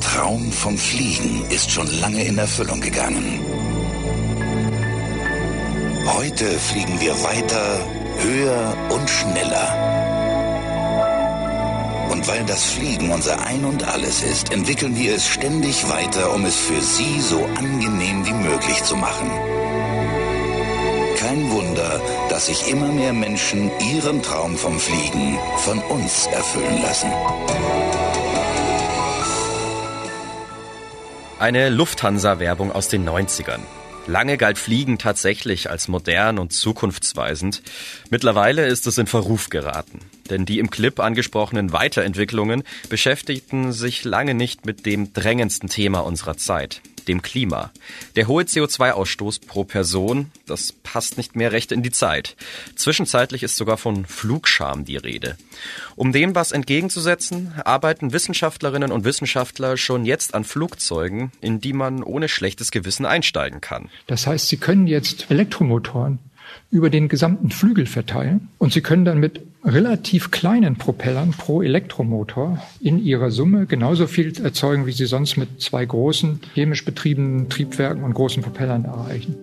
Traum vom Fliegen ist schon lange in Erfüllung gegangen. Heute fliegen wir weiter, höher und schneller. Und weil das Fliegen unser Ein und alles ist, entwickeln wir es ständig weiter, um es für Sie so angenehm wie möglich zu machen. Kein Wunder, dass sich immer mehr Menschen ihren Traum vom Fliegen von uns erfüllen lassen. Eine Lufthansa-Werbung aus den 90ern. Lange galt Fliegen tatsächlich als modern und zukunftsweisend. Mittlerweile ist es in Verruf geraten. Denn die im Clip angesprochenen Weiterentwicklungen beschäftigten sich lange nicht mit dem drängendsten Thema unserer Zeit, dem Klima. Der hohe CO2-Ausstoß pro Person, das passt nicht mehr recht in die Zeit. Zwischenzeitlich ist sogar von Flugscham die Rede. Um dem was entgegenzusetzen, arbeiten Wissenschaftlerinnen und Wissenschaftler schon jetzt an Flugzeugen, in die man ohne schlechtes Gewissen einsteigen kann. Das heißt, sie können jetzt Elektromotoren über den gesamten Flügel verteilen und Sie können dann mit relativ kleinen Propellern pro Elektromotor in ihrer Summe genauso viel erzeugen, wie Sie sonst mit zwei großen chemisch betriebenen Triebwerken und großen Propellern erreichen.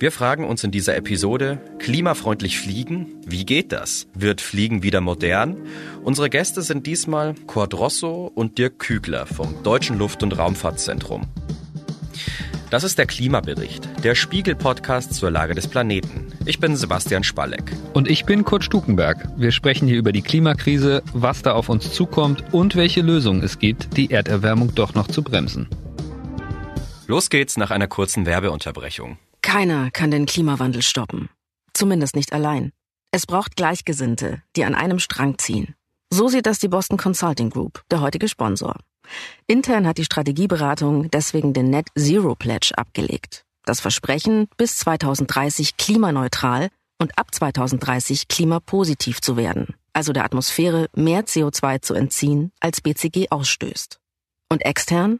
Wir fragen uns in dieser Episode, klimafreundlich fliegen? Wie geht das? Wird Fliegen wieder modern? Unsere Gäste sind diesmal Kurt Rosso und Dirk Kügler vom Deutschen Luft- und Raumfahrtzentrum. Das ist der Klimabericht, der Spiegel-Podcast zur Lage des Planeten. Ich bin Sebastian Spalleck. Und ich bin Kurt Stukenberg. Wir sprechen hier über die Klimakrise, was da auf uns zukommt und welche Lösungen es gibt, die Erderwärmung doch noch zu bremsen. Los geht's nach einer kurzen Werbeunterbrechung. Keiner kann den Klimawandel stoppen. Zumindest nicht allein. Es braucht Gleichgesinnte, die an einem Strang ziehen. So sieht das die Boston Consulting Group, der heutige Sponsor. Intern hat die Strategieberatung deswegen den Net Zero Pledge abgelegt. Das Versprechen, bis 2030 klimaneutral und ab 2030 klimapositiv zu werden, also der Atmosphäre mehr CO2 zu entziehen, als BCG ausstößt. Und extern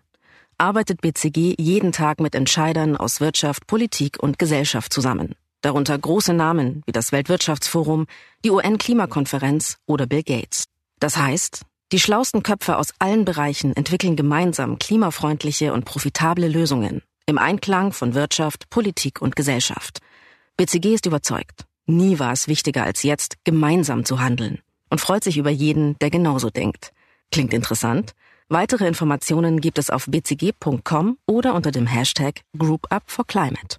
arbeitet BCG jeden Tag mit Entscheidern aus Wirtschaft, Politik und Gesellschaft zusammen. Darunter große Namen wie das Weltwirtschaftsforum, die UN-Klimakonferenz oder Bill Gates. Das heißt, die schlausten Köpfe aus allen Bereichen entwickeln gemeinsam klimafreundliche und profitable Lösungen im Einklang von Wirtschaft, Politik und Gesellschaft. BCG ist überzeugt, nie war es wichtiger als jetzt, gemeinsam zu handeln und freut sich über jeden, der genauso denkt. Klingt interessant? Weitere Informationen gibt es auf bcg.com oder unter dem Hashtag Group Up for Climate.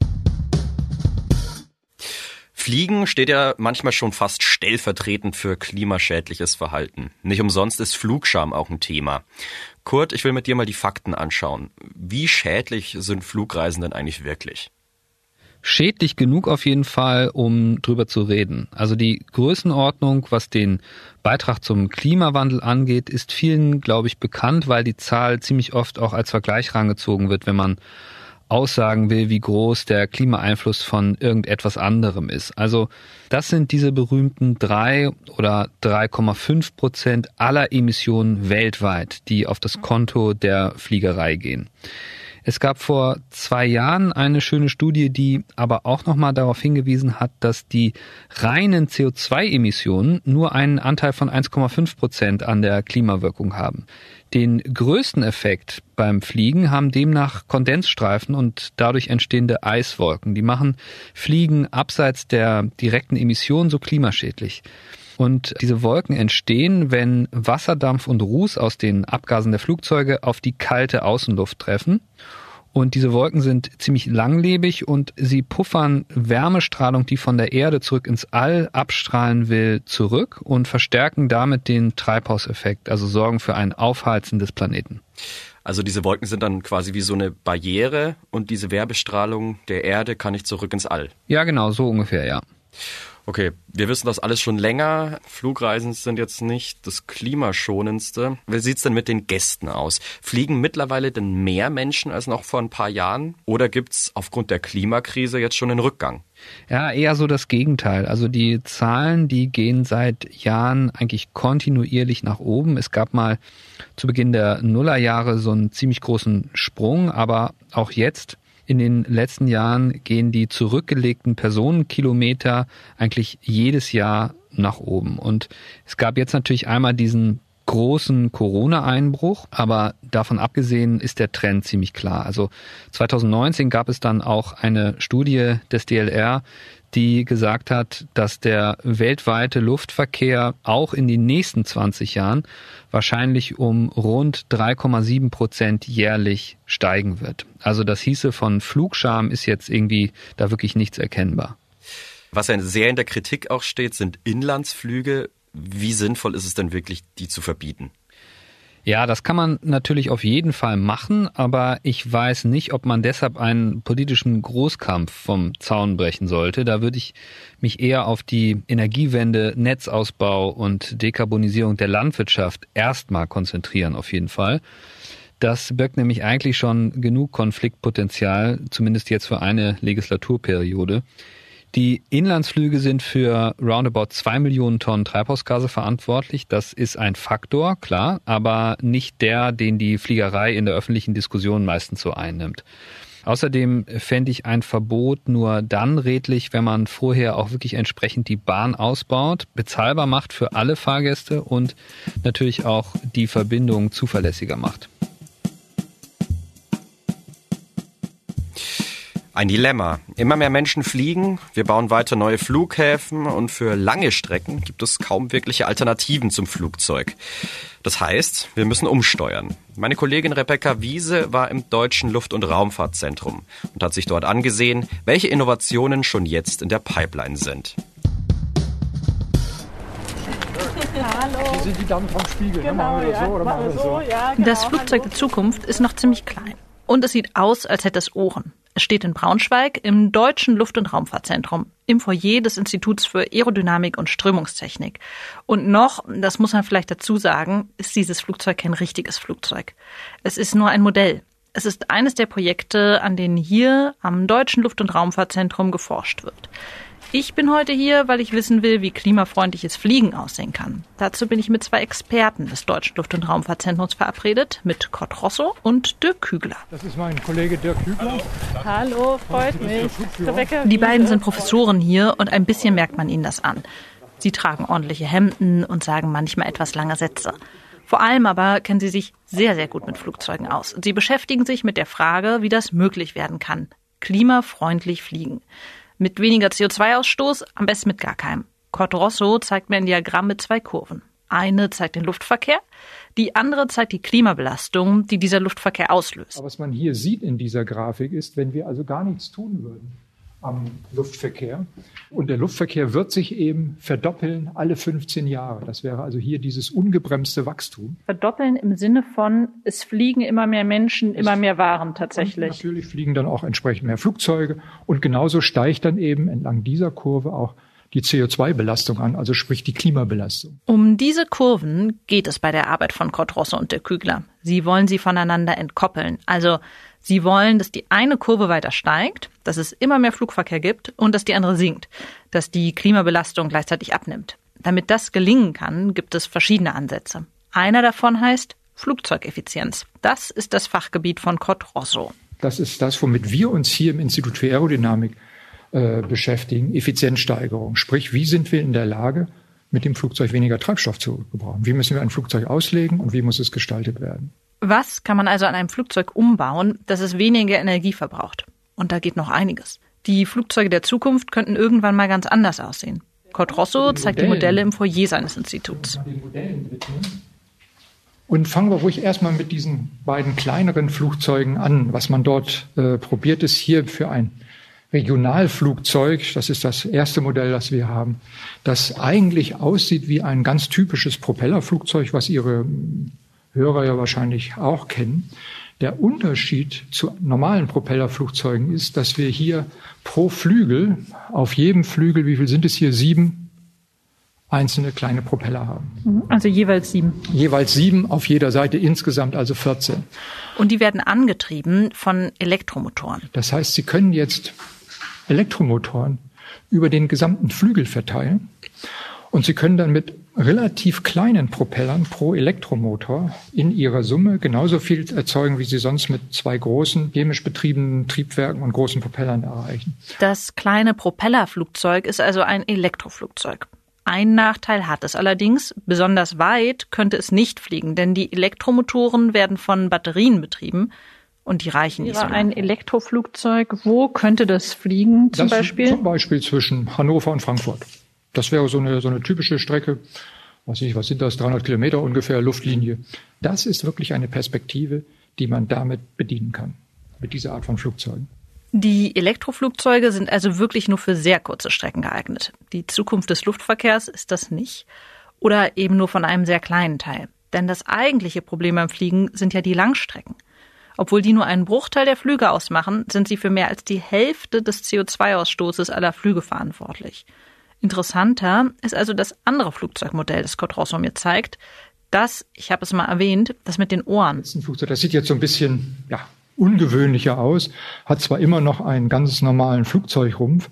Fliegen steht ja manchmal schon fast stellvertretend für klimaschädliches Verhalten. Nicht umsonst ist Flugscham auch ein Thema. Kurt, ich will mit dir mal die Fakten anschauen. Wie schädlich sind Flugreisen denn eigentlich wirklich? Schädlich genug auf jeden Fall, um drüber zu reden. Also die Größenordnung, was den Beitrag zum Klimawandel angeht, ist vielen, glaube ich, bekannt, weil die Zahl ziemlich oft auch als Vergleich rangezogen wird, wenn man aussagen will, wie groß der Klimaeinfluss von irgendetwas anderem ist. Also das sind diese berühmten drei oder 3,5 Prozent aller Emissionen weltweit, die auf das Konto der Fliegerei gehen. Es gab vor zwei Jahren eine schöne Studie, die aber auch nochmal darauf hingewiesen hat, dass die reinen CO2-Emissionen nur einen Anteil von 1,5 Prozent an der Klimawirkung haben. Den größten Effekt beim Fliegen haben demnach Kondensstreifen und dadurch entstehende Eiswolken. Die machen Fliegen abseits der direkten Emission so klimaschädlich. Und diese Wolken entstehen, wenn Wasserdampf und Ruß aus den Abgasen der Flugzeuge auf die kalte Außenluft treffen. Und diese Wolken sind ziemlich langlebig und sie puffern Wärmestrahlung, die von der Erde zurück ins All abstrahlen will, zurück und verstärken damit den Treibhauseffekt, also sorgen für ein Aufheizen des Planeten. Also diese Wolken sind dann quasi wie so eine Barriere und diese Wärmestrahlung der Erde kann nicht zurück ins All. Ja, genau, so ungefähr, ja. Okay, wir wissen das alles schon länger. Flugreisen sind jetzt nicht das klimaschonendste. Wie sieht's denn mit den Gästen aus? Fliegen mittlerweile denn mehr Menschen als noch vor ein paar Jahren? Oder gibt's aufgrund der Klimakrise jetzt schon einen Rückgang? Ja, eher so das Gegenteil. Also die Zahlen, die gehen seit Jahren eigentlich kontinuierlich nach oben. Es gab mal zu Beginn der Nullerjahre so einen ziemlich großen Sprung, aber auch jetzt in den letzten Jahren gehen die zurückgelegten Personenkilometer eigentlich jedes Jahr nach oben. Und es gab jetzt natürlich einmal diesen großen Corona-Einbruch, aber davon abgesehen ist der Trend ziemlich klar. Also 2019 gab es dann auch eine Studie des DLR, die gesagt hat, dass der weltweite Luftverkehr auch in den nächsten 20 Jahren wahrscheinlich um rund 3,7 Prozent jährlich steigen wird. Also das hieße von Flugscham ist jetzt irgendwie da wirklich nichts erkennbar. Was ja sehr in der Kritik auch steht, sind Inlandsflüge. Wie sinnvoll ist es denn wirklich, die zu verbieten? Ja, das kann man natürlich auf jeden Fall machen, aber ich weiß nicht, ob man deshalb einen politischen Großkampf vom Zaun brechen sollte. Da würde ich mich eher auf die Energiewende, Netzausbau und Dekarbonisierung der Landwirtschaft erstmal konzentrieren, auf jeden Fall. Das birgt nämlich eigentlich schon genug Konfliktpotenzial, zumindest jetzt für eine Legislaturperiode. Die Inlandsflüge sind für roundabout zwei Millionen Tonnen Treibhausgase verantwortlich. Das ist ein Faktor, klar, aber nicht der, den die Fliegerei in der öffentlichen Diskussion meistens so einnimmt. Außerdem fände ich ein Verbot nur dann redlich, wenn man vorher auch wirklich entsprechend die Bahn ausbaut, bezahlbar macht für alle Fahrgäste und natürlich auch die Verbindung zuverlässiger macht. Ein Dilemma. Immer mehr Menschen fliegen, wir bauen weiter neue Flughäfen und für lange Strecken gibt es kaum wirkliche Alternativen zum Flugzeug. Das heißt, wir müssen umsteuern. Meine Kollegin Rebecca Wiese war im Deutschen Luft- und Raumfahrtzentrum und hat sich dort angesehen, welche Innovationen schon jetzt in der Pipeline sind. Hallo. Hier sind die Damen vom Spiegel. Genau, ja, so so? Ja, genau. Das Flugzeug der Zukunft ist noch ziemlich klein. Und es sieht aus, als hätte es Ohren. Es steht in Braunschweig im Deutschen Luft- und Raumfahrtzentrum im Foyer des Instituts für Aerodynamik und Strömungstechnik. Und noch, das muss man vielleicht dazu sagen, ist dieses Flugzeug kein richtiges Flugzeug. Es ist nur ein Modell. Es ist eines der Projekte, an denen hier am Deutschen Luft- und Raumfahrtzentrum geforscht wird. Ich bin heute hier, weil ich wissen will, wie klimafreundliches Fliegen aussehen kann. Dazu bin ich mit zwei Experten des Deutschen Luft- und Raumfahrtzentrums verabredet, mit Kurt Rosso und Dirk Kügler. Das ist mein Kollege Dirk Kügler. Hallo, freut mich. Die beiden sind Professoren hier und ein bisschen merkt man ihnen das an. Sie tragen ordentliche Hemden und sagen manchmal etwas lange Sätze. Vor allem aber kennen sie sich sehr, sehr gut mit Flugzeugen aus. Sie beschäftigen sich mit der Frage, wie das möglich werden kann. Klimafreundlich fliegen. Mit weniger CO2-Ausstoß, am besten mit gar keinem. Kurt Rosso zeigt mir ein Diagramm mit zwei Kurven. Eine zeigt den Luftverkehr, die andere zeigt die Klimabelastung, die dieser Luftverkehr auslöst. Aber was man hier sieht in dieser Grafik ist, wenn wir also gar nichts tun würden, am Luftverkehr. Und der Luftverkehr wird sich eben verdoppeln alle 15 Jahre. Das wäre also hier dieses ungebremste Wachstum. Verdoppeln im Sinne von, es fliegen immer mehr Menschen, immer mehr Waren tatsächlich. Und natürlich fliegen dann auch entsprechend mehr Flugzeuge. Und genauso steigt dann eben entlang dieser Kurve auch die CO2-Belastung an, also sprich die Klimabelastung. Um diese Kurven geht es bei der Arbeit von Kurt Rosse und der Kügler. Sie wollen sie voneinander entkoppeln. Also Sie wollen, dass die eine Kurve weiter steigt, dass es immer mehr Flugverkehr gibt und dass die andere sinkt, dass die Klimabelastung gleichzeitig abnimmt. Damit das gelingen kann, gibt es verschiedene Ansätze. Einer davon heißt Flugzeugeffizienz. Das ist das Fachgebiet von Kurt Rosso. Das ist das, womit wir uns hier im Institut für Aerodynamik äh, beschäftigen, Effizienzsteigerung. Sprich, wie sind wir in der Lage, mit dem Flugzeug weniger Treibstoff zu gebrauchen? Wie müssen wir ein Flugzeug auslegen und wie muss es gestaltet werden? Was kann man also an einem Flugzeug umbauen, dass es weniger Energie verbraucht? Und da geht noch einiges. Die Flugzeuge der Zukunft könnten irgendwann mal ganz anders aussehen. Kurt Rosso zeigt die Modelle im Foyer seines Instituts. Und fangen wir ruhig erstmal mit diesen beiden kleineren Flugzeugen an. Was man dort äh, probiert ist, hier für ein Regionalflugzeug, das ist das erste Modell, das wir haben, das eigentlich aussieht wie ein ganz typisches Propellerflugzeug, was Ihre Hörer ja wahrscheinlich auch kennen. Der Unterschied zu normalen Propellerflugzeugen ist, dass wir hier pro Flügel, auf jedem Flügel, wie viel sind es hier? Sieben einzelne kleine Propeller haben. Mhm. Also jeweils sieben. Jeweils sieben auf jeder Seite, insgesamt also 14. Und die werden angetrieben von Elektromotoren. Das heißt, Sie können jetzt Elektromotoren über den gesamten Flügel verteilen und Sie können dann mit relativ kleinen Propellern pro Elektromotor in ihrer Summe genauso viel erzeugen, wie sie sonst mit zwei großen chemisch betriebenen Triebwerken und großen Propellern erreichen. Das kleine Propellerflugzeug ist also ein Elektroflugzeug. Ein Nachteil hat es allerdings, besonders weit könnte es nicht fliegen, denn die Elektromotoren werden von Batterien betrieben und die reichen nicht so. Ein Elektroflugzeug, wo könnte das fliegen zum das Beispiel? Zum Beispiel zwischen Hannover und Frankfurt. Das wäre so eine, so eine typische Strecke, was ich, was sind das, 300 Kilometer ungefähr Luftlinie. Das ist wirklich eine Perspektive, die man damit bedienen kann, mit dieser Art von Flugzeugen. Die Elektroflugzeuge sind also wirklich nur für sehr kurze Strecken geeignet. Die Zukunft des Luftverkehrs ist das nicht. Oder eben nur von einem sehr kleinen Teil. Denn das eigentliche Problem beim Fliegen sind ja die Langstrecken. Obwohl die nur einen Bruchteil der Flüge ausmachen, sind sie für mehr als die Hälfte des CO2-Ausstoßes aller Flüge verantwortlich. Interessanter ist also das andere Flugzeugmodell, das Scott Rosso mir zeigt. Das, ich habe es mal erwähnt, das mit den Ohren. Das ist ein Flugzeug, das sieht jetzt so ein bisschen, ja, ungewöhnlicher aus, hat zwar immer noch einen ganz normalen Flugzeugrumpf,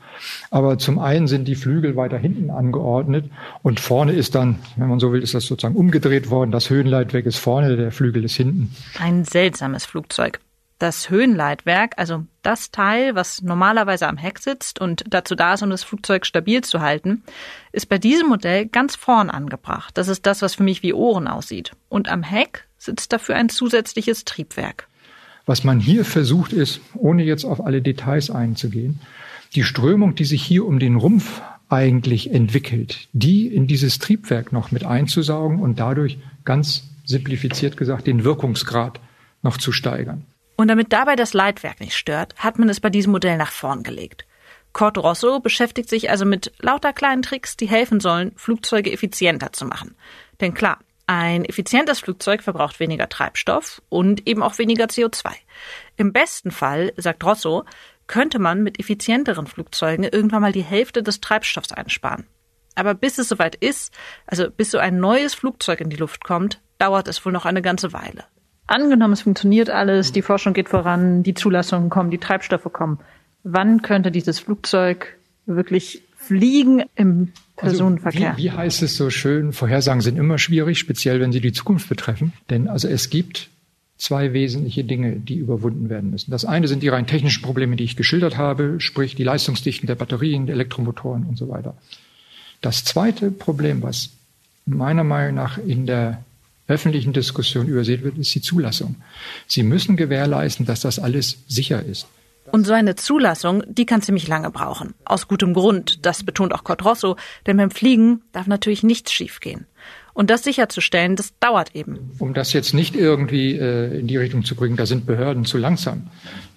aber zum einen sind die Flügel weiter hinten angeordnet und vorne ist dann, wenn man so will, ist das sozusagen umgedreht worden. Das Höhenleitwerk ist vorne, der Flügel ist hinten. Ein seltsames Flugzeug. Das Höhenleitwerk, also das Teil, was normalerweise am Heck sitzt und dazu da ist, um das Flugzeug stabil zu halten, ist bei diesem Modell ganz vorn angebracht. Das ist das, was für mich wie Ohren aussieht. Und am Heck sitzt dafür ein zusätzliches Triebwerk. Was man hier versucht ist, ohne jetzt auf alle Details einzugehen, die Strömung, die sich hier um den Rumpf eigentlich entwickelt, die in dieses Triebwerk noch mit einzusaugen und dadurch ganz simplifiziert gesagt den Wirkungsgrad noch zu steigern. Und damit dabei das Leitwerk nicht stört, hat man es bei diesem Modell nach vorn gelegt. Cord Rosso beschäftigt sich also mit lauter kleinen Tricks, die helfen sollen, Flugzeuge effizienter zu machen. Denn klar, ein effizientes Flugzeug verbraucht weniger Treibstoff und eben auch weniger CO2. Im besten Fall, sagt Rosso, könnte man mit effizienteren Flugzeugen irgendwann mal die Hälfte des Treibstoffs einsparen. Aber bis es soweit ist, also bis so ein neues Flugzeug in die Luft kommt, dauert es wohl noch eine ganze Weile. Angenommen, es funktioniert alles, die Forschung geht voran, die Zulassungen kommen, die Treibstoffe kommen. Wann könnte dieses Flugzeug wirklich fliegen im Personenverkehr? Also wie, wie heißt es so schön? Vorhersagen sind immer schwierig, speziell wenn sie die Zukunft betreffen. Denn also es gibt zwei wesentliche Dinge, die überwunden werden müssen. Das eine sind die rein technischen Probleme, die ich geschildert habe, sprich die Leistungsdichten der Batterien, der Elektromotoren und so weiter. Das zweite Problem, was meiner Meinung nach in der öffentlichen Diskussion übersehen wird, ist die Zulassung. Sie müssen gewährleisten, dass das alles sicher ist. Und so eine Zulassung, die kann ziemlich lange brauchen. Aus gutem Grund. Das betont auch Kurt Rosso. Denn beim Fliegen darf natürlich nichts schiefgehen. Und das sicherzustellen, das dauert eben. Um das jetzt nicht irgendwie äh, in die Richtung zu bringen, da sind Behörden zu langsam.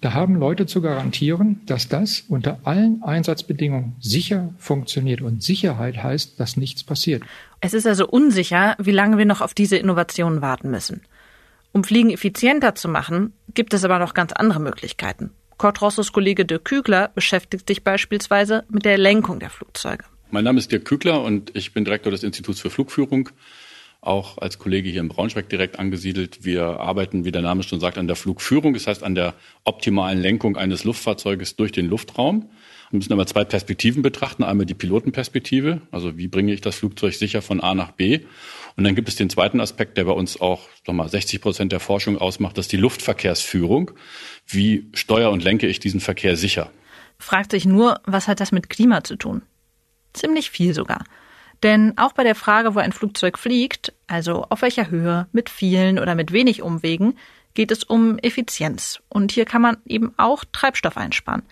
Da haben Leute zu garantieren, dass das unter allen Einsatzbedingungen sicher funktioniert. Und Sicherheit heißt, dass nichts passiert. Es ist also unsicher, wie lange wir noch auf diese Innovationen warten müssen. Um Fliegen effizienter zu machen, gibt es aber noch ganz andere Möglichkeiten. Kurt Rossos Kollege Dirk Kügler beschäftigt sich beispielsweise mit der Lenkung der Flugzeuge. Mein Name ist Dirk Kügler und ich bin Direktor des Instituts für Flugführung, auch als Kollege hier in Braunschweig direkt angesiedelt. Wir arbeiten, wie der Name schon sagt, an der Flugführung, das heißt an der optimalen Lenkung eines Luftfahrzeuges durch den Luftraum. Wir müssen aber zwei Perspektiven betrachten. Einmal die Pilotenperspektive, also wie bringe ich das Flugzeug sicher von A nach B. Und dann gibt es den zweiten Aspekt, der bei uns auch nochmal 60 Prozent der Forschung ausmacht, das ist die Luftverkehrsführung. Wie steuere und lenke ich diesen Verkehr sicher? Fragt sich nur, was hat das mit Klima zu tun? Ziemlich viel sogar. Denn auch bei der Frage, wo ein Flugzeug fliegt, also auf welcher Höhe, mit vielen oder mit wenig Umwegen, geht es um Effizienz. Und hier kann man eben auch Treibstoff einsparen.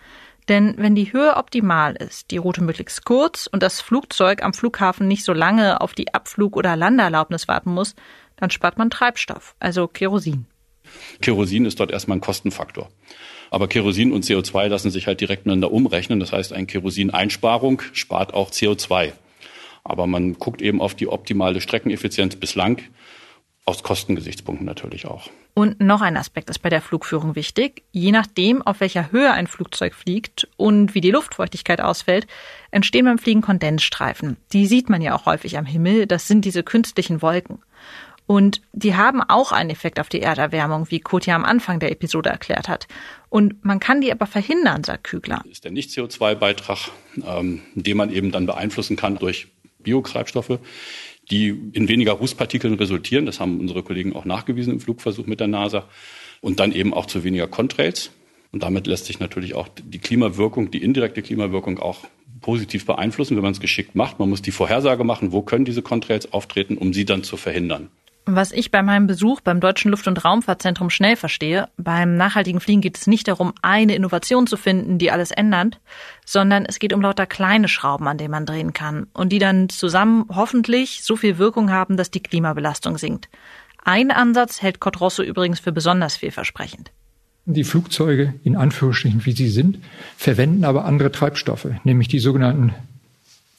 Denn wenn die Höhe optimal ist, die Route möglichst kurz und das Flugzeug am Flughafen nicht so lange auf die Abflug- oder Landeerlaubnis warten muss, dann spart man Treibstoff, also Kerosin. Kerosin ist dort erstmal ein Kostenfaktor. Aber Kerosin und CO2 lassen sich halt direkt miteinander umrechnen. Das heißt, eine Kerosineinsparung spart auch CO2. Aber man guckt eben auf die optimale Streckeneffizienz bislang, aus Kostengesichtspunkten natürlich auch. Und noch ein Aspekt ist bei der Flugführung wichtig. Je nachdem, auf welcher Höhe ein Flugzeug fliegt und wie die Luftfeuchtigkeit ausfällt, entstehen beim Fliegen Kondensstreifen. Die sieht man ja auch häufig am Himmel. Das sind diese künstlichen Wolken. Und die haben auch einen Effekt auf die Erderwärmung, wie Kurt ja am Anfang der Episode erklärt hat. Und man kann die aber verhindern, sagt Kügler. Ist der Nicht-CO2-Beitrag, ähm, den man eben dann beeinflussen kann durch Biotreibstoffe, die in weniger Rußpartikeln resultieren. Das haben unsere Kollegen auch nachgewiesen im Flugversuch mit der NASA. Und dann eben auch zu weniger Contrails. Und damit lässt sich natürlich auch die Klimawirkung, die indirekte Klimawirkung auch positiv beeinflussen, wenn man es geschickt macht. Man muss die Vorhersage machen, wo können diese Contrails auftreten, um sie dann zu verhindern. Was ich bei meinem Besuch beim Deutschen Luft- und Raumfahrtzentrum schnell verstehe, beim nachhaltigen Fliegen geht es nicht darum, eine Innovation zu finden, die alles ändert, sondern es geht um lauter kleine Schrauben, an denen man drehen kann und die dann zusammen hoffentlich so viel Wirkung haben, dass die Klimabelastung sinkt. Ein Ansatz hält Codrosso übrigens für besonders vielversprechend. Die Flugzeuge, in Anführungsstrichen, wie sie sind, verwenden aber andere Treibstoffe, nämlich die sogenannten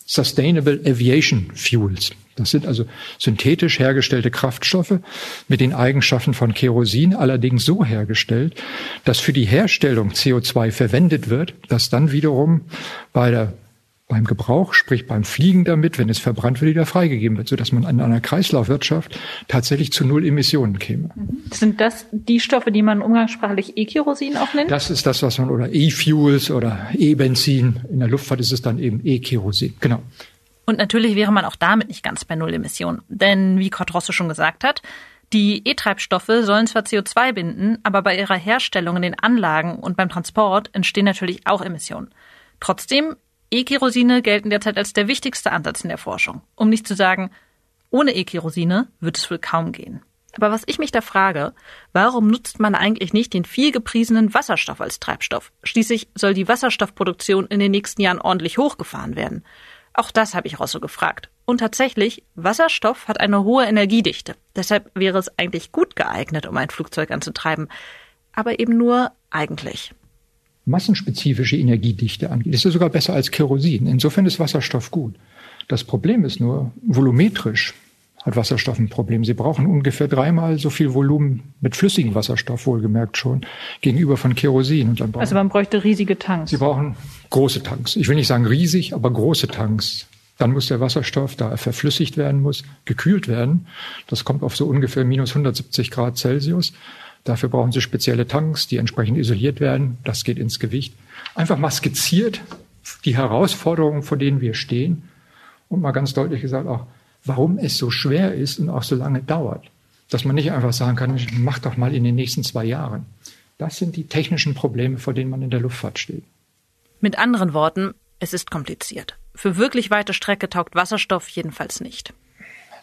Sustainable Aviation Fuels. Das sind also synthetisch hergestellte Kraftstoffe mit den Eigenschaften von Kerosin, allerdings so hergestellt, dass für die Herstellung CO2 verwendet wird, das dann wiederum bei der beim Gebrauch, sprich beim Fliegen damit, wenn es verbrannt wird, wieder freigegeben wird, sodass man in einer Kreislaufwirtschaft tatsächlich zu null Emissionen käme. Mhm. Sind das die Stoffe, die man umgangssprachlich E-Kerosin auch nennt? Das ist das, was man, oder E-Fuels oder E-Benzin. In der Luftfahrt ist es dann eben E-Kerosin. Genau. Und natürlich wäre man auch damit nicht ganz bei null Emissionen. Denn wie Kurt Rosse schon gesagt hat, die E-Treibstoffe sollen zwar CO2 binden, aber bei ihrer Herstellung in den Anlagen und beim Transport entstehen natürlich auch Emissionen. Trotzdem E-Kerosine gelten derzeit als der wichtigste Ansatz in der Forschung. Um nicht zu sagen, ohne E-Kerosine wird es wohl kaum gehen. Aber was ich mich da frage, warum nutzt man eigentlich nicht den viel gepriesenen Wasserstoff als Treibstoff? Schließlich soll die Wasserstoffproduktion in den nächsten Jahren ordentlich hochgefahren werden. Auch das habe ich Rosso gefragt. Und tatsächlich, Wasserstoff hat eine hohe Energiedichte. Deshalb wäre es eigentlich gut geeignet, um ein Flugzeug anzutreiben. Aber eben nur eigentlich massenspezifische Energiedichte angeht, ist es sogar besser als Kerosin. Insofern ist Wasserstoff gut. Das Problem ist nur, volumetrisch hat Wasserstoff ein Problem. Sie brauchen ungefähr dreimal so viel Volumen mit flüssigem Wasserstoff, wohlgemerkt schon, gegenüber von Kerosin. Und dann also man bräuchte riesige Tanks. Sie brauchen große Tanks. Ich will nicht sagen riesig, aber große Tanks. Dann muss der Wasserstoff, da er verflüssigt werden muss, gekühlt werden. Das kommt auf so ungefähr minus 170 Grad Celsius. Dafür brauchen Sie spezielle Tanks, die entsprechend isoliert werden. Das geht ins Gewicht. Einfach mal skizziert die Herausforderungen, vor denen wir stehen und mal ganz deutlich gesagt auch, warum es so schwer ist und auch so lange dauert. Dass man nicht einfach sagen kann, mach doch mal in den nächsten zwei Jahren. Das sind die technischen Probleme, vor denen man in der Luftfahrt steht. Mit anderen Worten, es ist kompliziert. Für wirklich weite Strecke taugt Wasserstoff jedenfalls nicht.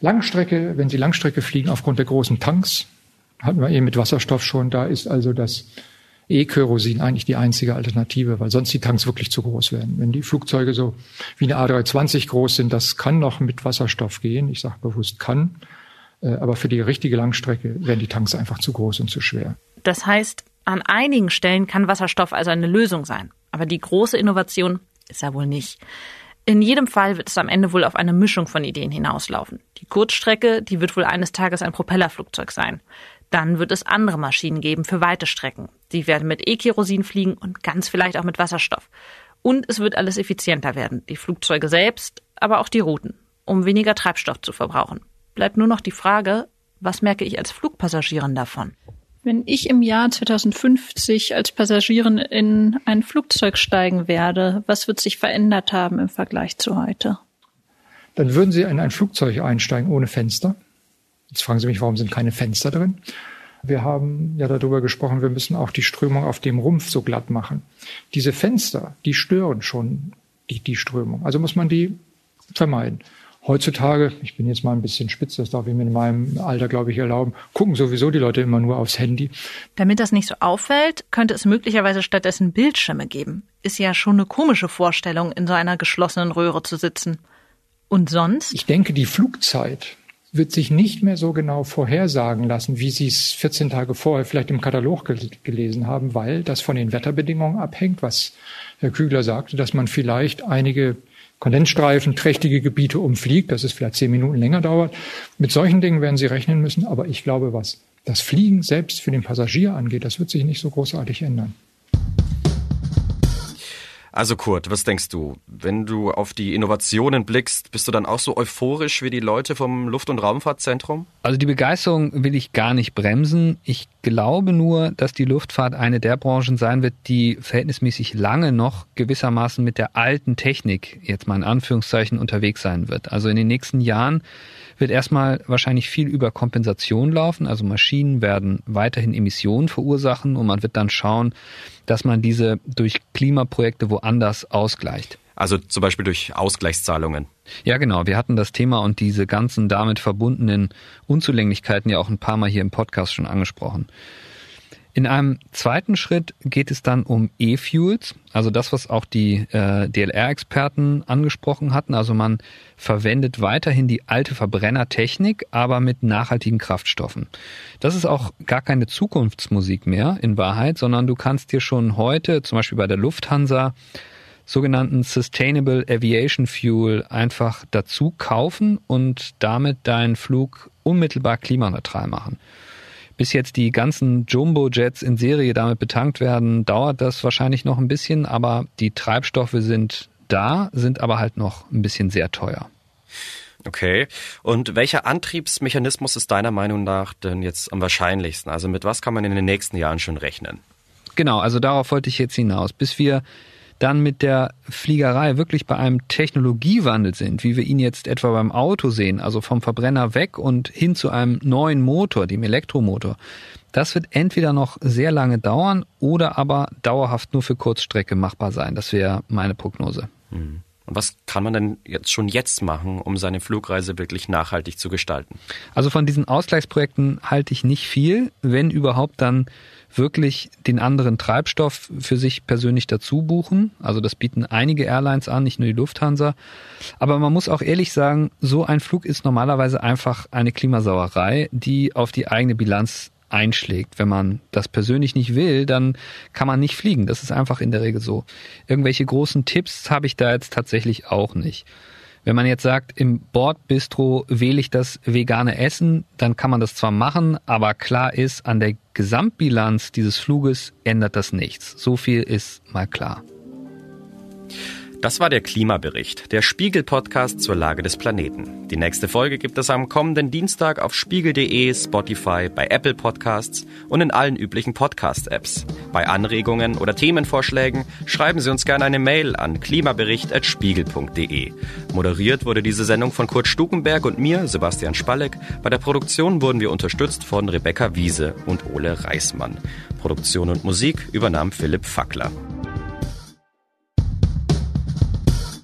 Langstrecke, wenn Sie Langstrecke fliegen aufgrund der großen Tanks, hatten wir eben mit Wasserstoff schon, da ist also das E-Kerosin eigentlich die einzige Alternative, weil sonst die Tanks wirklich zu groß werden. Wenn die Flugzeuge so wie eine A320 groß sind, das kann noch mit Wasserstoff gehen. Ich sage bewusst kann. Äh, aber für die richtige Langstrecke werden die Tanks einfach zu groß und zu schwer. Das heißt, an einigen Stellen kann Wasserstoff also eine Lösung sein. Aber die große Innovation ist ja wohl nicht. In jedem Fall wird es am Ende wohl auf eine Mischung von Ideen hinauslaufen. Die Kurzstrecke, die wird wohl eines Tages ein Propellerflugzeug sein. Dann wird es andere Maschinen geben für weite Strecken. Die werden mit E-Kerosin fliegen und ganz vielleicht auch mit Wasserstoff. Und es wird alles effizienter werden. Die Flugzeuge selbst, aber auch die Routen, um weniger Treibstoff zu verbrauchen. Bleibt nur noch die Frage, was merke ich als Flugpassagierin davon? Wenn ich im Jahr 2050 als Passagierin in ein Flugzeug steigen werde, was wird sich verändert haben im Vergleich zu heute? Dann würden Sie in ein Flugzeug einsteigen ohne Fenster. Jetzt fragen Sie mich, warum sind keine Fenster drin? Wir haben ja darüber gesprochen, wir müssen auch die Strömung auf dem Rumpf so glatt machen. Diese Fenster, die stören schon die, die Strömung. Also muss man die vermeiden. Heutzutage, ich bin jetzt mal ein bisschen spitz, das darf ich mir in meinem Alter, glaube ich, erlauben, gucken sowieso die Leute immer nur aufs Handy. Damit das nicht so auffällt, könnte es möglicherweise stattdessen Bildschirme geben. Ist ja schon eine komische Vorstellung, in so einer geschlossenen Röhre zu sitzen. Und sonst? Ich denke, die Flugzeit wird sich nicht mehr so genau vorhersagen lassen, wie Sie es 14 Tage vorher vielleicht im Katalog gel gelesen haben, weil das von den Wetterbedingungen abhängt, was Herr Kügler sagte, dass man vielleicht einige Kondensstreifen, trächtige Gebiete umfliegt, dass es vielleicht zehn Minuten länger dauert. Mit solchen Dingen werden Sie rechnen müssen, aber ich glaube, was das Fliegen selbst für den Passagier angeht, das wird sich nicht so großartig ändern. Also Kurt, was denkst du? Wenn du auf die Innovationen blickst, bist du dann auch so euphorisch wie die Leute vom Luft- und Raumfahrtzentrum? Also die Begeisterung will ich gar nicht bremsen. Ich glaube nur, dass die Luftfahrt eine der Branchen sein wird, die verhältnismäßig lange noch gewissermaßen mit der alten Technik, jetzt mal in Anführungszeichen, unterwegs sein wird. Also in den nächsten Jahren wird erstmal wahrscheinlich viel über Kompensation laufen. Also Maschinen werden weiterhin Emissionen verursachen und man wird dann schauen, dass man diese durch Klimaprojekte woanders ausgleicht. Also zum Beispiel durch Ausgleichszahlungen. Ja, genau. Wir hatten das Thema und diese ganzen damit verbundenen Unzulänglichkeiten ja auch ein paar Mal hier im Podcast schon angesprochen. In einem zweiten Schritt geht es dann um E-Fuels, also das, was auch die äh, DLR-Experten angesprochen hatten. Also man verwendet weiterhin die alte Verbrennertechnik, aber mit nachhaltigen Kraftstoffen. Das ist auch gar keine Zukunftsmusik mehr in Wahrheit, sondern du kannst dir schon heute, zum Beispiel bei der Lufthansa, sogenannten Sustainable Aviation Fuel einfach dazu kaufen und damit deinen Flug unmittelbar klimaneutral machen bis jetzt die ganzen Jumbo-Jets in Serie damit betankt werden, dauert das wahrscheinlich noch ein bisschen, aber die Treibstoffe sind da, sind aber halt noch ein bisschen sehr teuer. Okay. Und welcher Antriebsmechanismus ist deiner Meinung nach denn jetzt am wahrscheinlichsten? Also mit was kann man in den nächsten Jahren schon rechnen? Genau, also darauf wollte ich jetzt hinaus. Bis wir dann mit der Fliegerei wirklich bei einem Technologiewandel sind, wie wir ihn jetzt etwa beim Auto sehen, also vom Verbrenner weg und hin zu einem neuen Motor, dem Elektromotor, das wird entweder noch sehr lange dauern oder aber dauerhaft nur für Kurzstrecke machbar sein. Das wäre meine Prognose. Hm. Und was kann man denn jetzt schon jetzt machen, um seine Flugreise wirklich nachhaltig zu gestalten? Also von diesen Ausgleichsprojekten halte ich nicht viel, wenn überhaupt dann wirklich den anderen Treibstoff für sich persönlich dazu buchen. Also das bieten einige Airlines an, nicht nur die Lufthansa. Aber man muss auch ehrlich sagen, so ein Flug ist normalerweise einfach eine Klimasauerei, die auf die eigene Bilanz einschlägt. Wenn man das persönlich nicht will, dann kann man nicht fliegen. Das ist einfach in der Regel so. Irgendwelche großen Tipps habe ich da jetzt tatsächlich auch nicht. Wenn man jetzt sagt, im Bordbistro wähle ich das vegane Essen, dann kann man das zwar machen, aber klar ist, an der Gesamtbilanz dieses Fluges ändert das nichts. So viel ist mal klar. Das war der Klimabericht, der Spiegel-Podcast zur Lage des Planeten. Die nächste Folge gibt es am kommenden Dienstag auf spiegel.de, Spotify, bei Apple Podcasts und in allen üblichen Podcast-Apps. Bei Anregungen oder Themenvorschlägen schreiben Sie uns gerne eine Mail an klimabericht.spiegel.de. Moderiert wurde diese Sendung von Kurt Stukenberg und mir, Sebastian Spalleck. Bei der Produktion wurden wir unterstützt von Rebecca Wiese und Ole Reismann. Produktion und Musik übernahm Philipp Fackler.